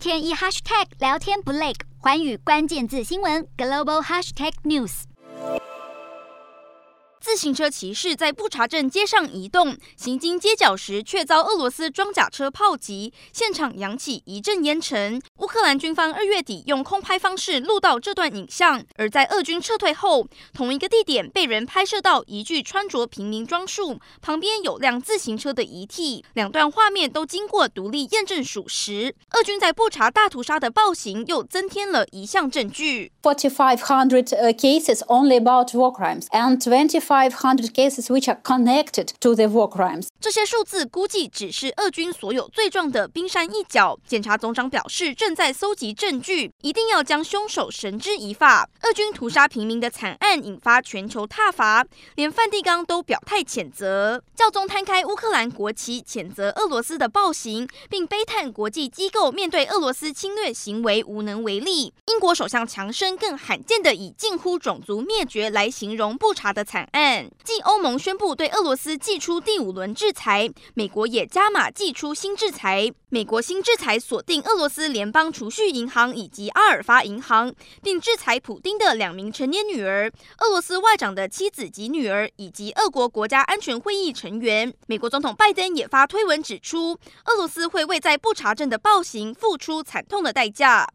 天一 hashtag 聊天不累，环宇关键字新闻 global hashtag news。自行车骑士在布查镇街上移动，行经街角时却遭俄罗斯装甲车炮击，现场扬起一阵烟尘。乌克兰军方二月底用空拍方式录到这段影像，而在俄军撤退后，同一个地点被人拍摄到一具穿着平民装束，旁边有辆自行车的遗体。两段画面都经过独立验证属实。俄军在布查大屠杀的暴行又增添了一项证据：forty five hundred cases only about war crimes and twenty five。Hundred cases which are connected to the war crimes。这些数字估计只是俄军所有罪状的冰山一角。检察总长表示，正在搜集证据，一定要将凶手绳之以法。俄军屠杀平民的惨案引发全球挞伐，连梵蒂冈都表态谴责。教宗摊开乌克兰国旗，谴责俄罗斯的暴行，并悲叹国际机构面对俄罗斯侵略行为无能为力。英国首相强生更罕见地以近乎种族灭绝来形容布查的惨案。继欧盟宣布对俄罗斯祭出第五轮制裁，美国也加码祭出新制裁。美国新制裁锁定俄罗斯联邦储蓄银行以及阿尔法银行，并制裁普丁的两名成年女儿、俄罗斯外长的妻子及女儿，以及俄国国家安全会议成员。美国总统拜登也发推文指出，俄罗斯会为在不查证的暴行付出惨痛的代价。